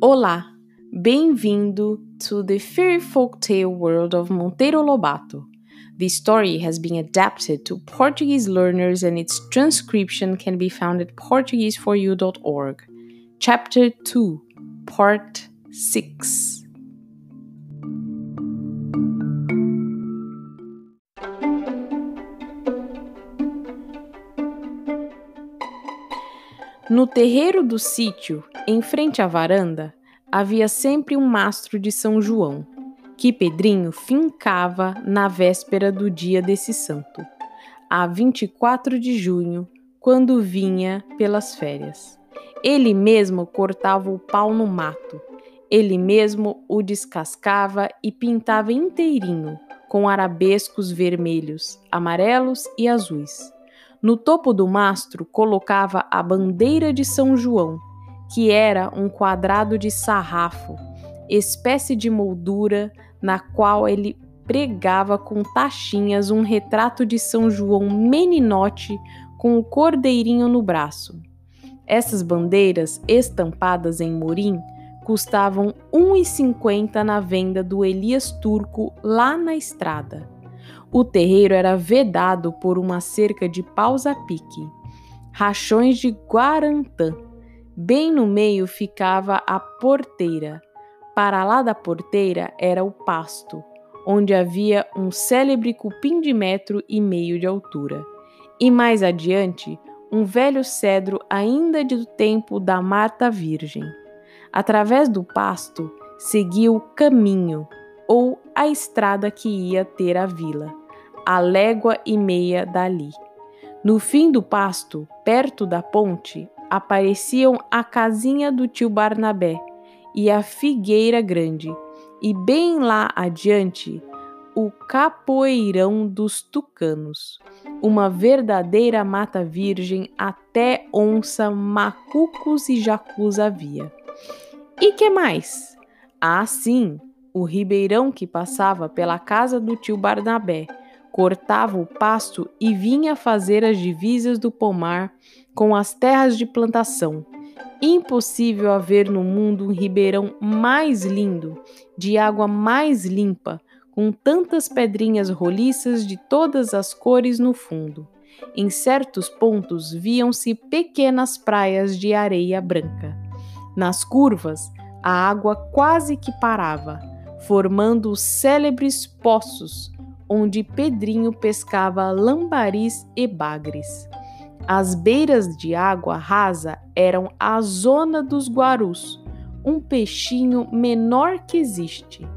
Olá, bem-vindo to the fairy folk tale world of Monteiro Lobato. The story has been adapted to Portuguese learners and its transcription can be found at portugueseforyou.org. Chapter 2, Part 6. No terreiro do sítio, em frente à varanda, havia sempre um mastro de São João, que Pedrinho fincava na véspera do dia desse santo, a 24 de junho, quando vinha pelas férias. Ele mesmo cortava o pau no mato, ele mesmo o descascava e pintava inteirinho, com arabescos vermelhos, amarelos e azuis. No topo do mastro colocava a bandeira de São João, que era um quadrado de sarrafo, espécie de moldura na qual ele pregava com tachinhas um retrato de São João meninote com o cordeirinho no braço. Essas bandeiras estampadas em morim custavam R$ 1,50 na venda do Elias Turco lá na estrada. O terreiro era vedado por uma cerca de paus a pique, rachões de guarantã. Bem no meio ficava a porteira. Para lá da porteira era o pasto, onde havia um célebre cupim de metro e meio de altura. E mais adiante, um velho cedro ainda do tempo da Marta Virgem. Através do pasto seguia o caminho, ou a estrada que ia ter a vila, a légua e meia dali. No fim do pasto, perto da ponte, apareciam a casinha do tio Barnabé e a figueira grande, e bem lá adiante, o capoeirão dos tucanos, uma verdadeira mata virgem, até onça, macucos e jacus havia. E que mais? Ah, sim, o ribeirão que passava pela casa do tio Barnabé, cortava o pasto e vinha fazer as divisas do pomar com as terras de plantação. Impossível haver no mundo um ribeirão mais lindo, de água mais limpa, com tantas pedrinhas roliças de todas as cores no fundo. Em certos pontos viam-se pequenas praias de areia branca. Nas curvas, a água quase que parava formando os célebres poços, onde Pedrinho pescava lambaris e bagres. As beiras de água rasa eram a zona dos guarus, um peixinho menor que existe.